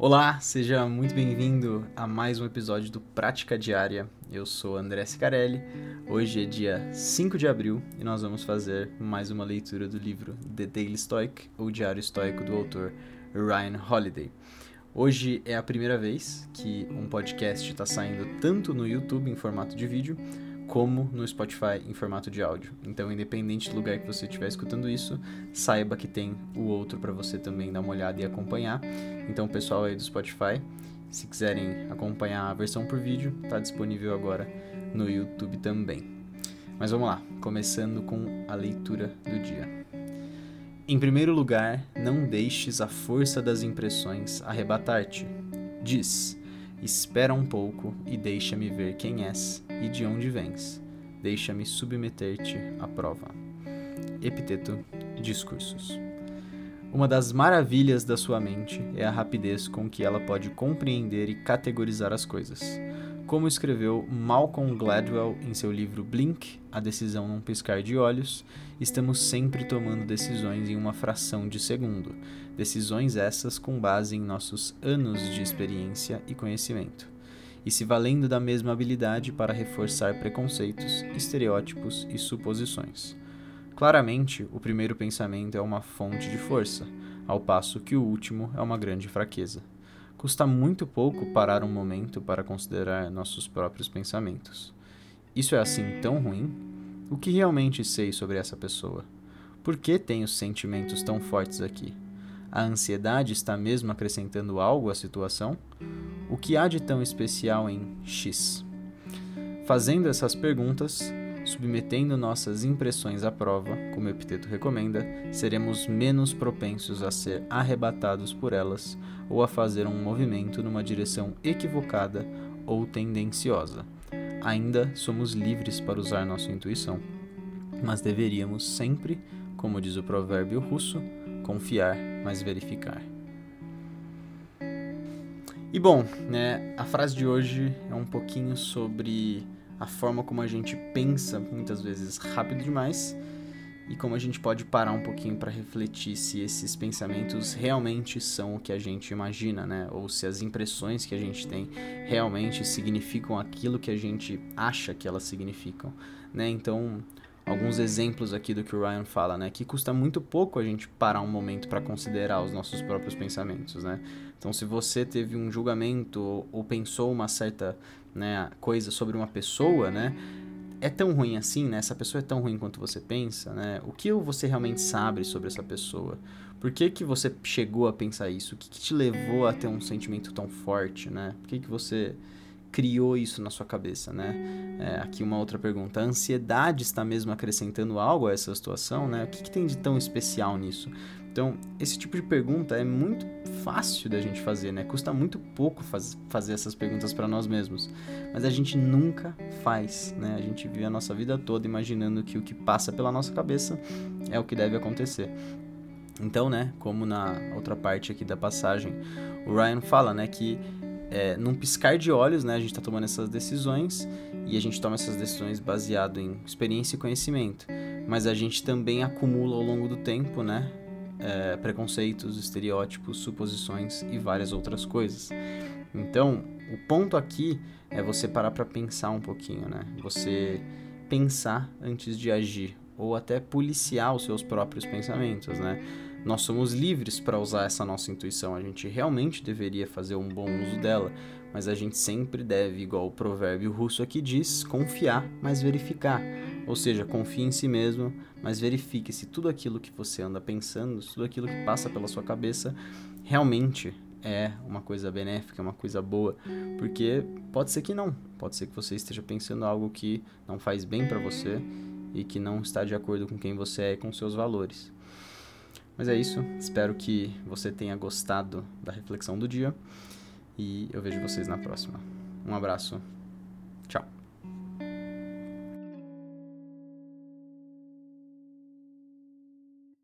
Olá, seja muito bem-vindo a mais um episódio do Prática Diária. Eu sou André Sicarelli. Hoje é dia 5 de abril e nós vamos fazer mais uma leitura do livro The Daily Stoic, ou Diário Estoico do autor Ryan Holiday. Hoje é a primeira vez que um podcast está saindo tanto no YouTube em formato de vídeo como no Spotify em formato de áudio. Então, independente do lugar que você estiver escutando isso, saiba que tem o outro para você também dar uma olhada e acompanhar. Então, pessoal aí do Spotify, se quiserem acompanhar a versão por vídeo, está disponível agora no YouTube também. Mas vamos lá, começando com a leitura do dia. Em primeiro lugar, não deixes a força das impressões arrebatar-te. Diz: Espera um pouco e deixa-me ver quem és e de onde vens. Deixa-me submeter-te à prova. Epiteto Discursos. Uma das maravilhas da sua mente é a rapidez com que ela pode compreender e categorizar as coisas. Como escreveu Malcolm Gladwell em seu livro Blink, A Decisão num Piscar de Olhos, estamos sempre tomando decisões em uma fração de segundo, decisões essas com base em nossos anos de experiência e conhecimento, e se valendo da mesma habilidade para reforçar preconceitos, estereótipos e suposições. Claramente, o primeiro pensamento é uma fonte de força, ao passo que o último é uma grande fraqueza. Custa muito pouco parar um momento para considerar nossos próprios pensamentos. Isso é assim tão ruim? O que realmente sei sobre essa pessoa? Por que tenho sentimentos tão fortes aqui? A ansiedade está mesmo acrescentando algo à situação? O que há de tão especial em X? Fazendo essas perguntas, submetendo nossas impressões à prova, como epiteto recomenda, seremos menos propensos a ser arrebatados por elas ou a fazer um movimento numa direção equivocada ou tendenciosa. Ainda somos livres para usar nossa intuição, mas deveríamos sempre, como diz o provérbio russo, confiar, mas verificar. E bom, né, a frase de hoje é um pouquinho sobre a forma como a gente pensa, muitas vezes rápido demais, e como a gente pode parar um pouquinho para refletir se esses pensamentos realmente são o que a gente imagina, né? Ou se as impressões que a gente tem realmente significam aquilo que a gente acha que elas significam, né? Então, alguns exemplos aqui do que o Ryan fala, né? Que custa muito pouco a gente parar um momento para considerar os nossos próprios pensamentos, né? Então, se você teve um julgamento ou pensou uma certa né, coisa sobre uma pessoa, né? é tão ruim assim, né? Essa pessoa é tão ruim quanto você pensa, né? O que você realmente sabe sobre essa pessoa? Por que, que você chegou a pensar isso? O que, que te levou a ter um sentimento tão forte, né? Por que, que você criou isso na sua cabeça, né? É, aqui uma outra pergunta. A ansiedade está mesmo acrescentando algo a essa situação, né? O que, que tem de tão especial nisso? Então, esse tipo de pergunta é muito fácil da gente fazer, né? Custa muito pouco faz, fazer essas perguntas para nós mesmos, mas a gente nunca faz, né? A gente vive a nossa vida toda imaginando que o que passa pela nossa cabeça é o que deve acontecer. Então, né, como na outra parte aqui da passagem, o Ryan fala, né, que é, num piscar de olhos, né, a gente está tomando essas decisões e a gente toma essas decisões baseado em experiência e conhecimento, mas a gente também acumula ao longo do tempo, né, é, preconceitos, estereótipos, suposições e várias outras coisas. Então, o ponto aqui é você parar para pensar um pouquinho, né? Você pensar antes de agir ou até policiar os seus próprios pensamentos, né? Nós somos livres para usar essa nossa intuição, a gente realmente deveria fazer um bom uso dela, mas a gente sempre deve, igual o provérbio russo aqui diz, confiar, mas verificar. Ou seja, confie em si mesmo, mas verifique se tudo aquilo que você anda pensando, tudo aquilo que passa pela sua cabeça realmente é uma coisa benéfica, uma coisa boa, porque pode ser que não, pode ser que você esteja pensando algo que não faz bem para você e que não está de acordo com quem você é e com seus valores. Mas é isso, espero que você tenha gostado da reflexão do dia e eu vejo vocês na próxima. Um abraço, tchau.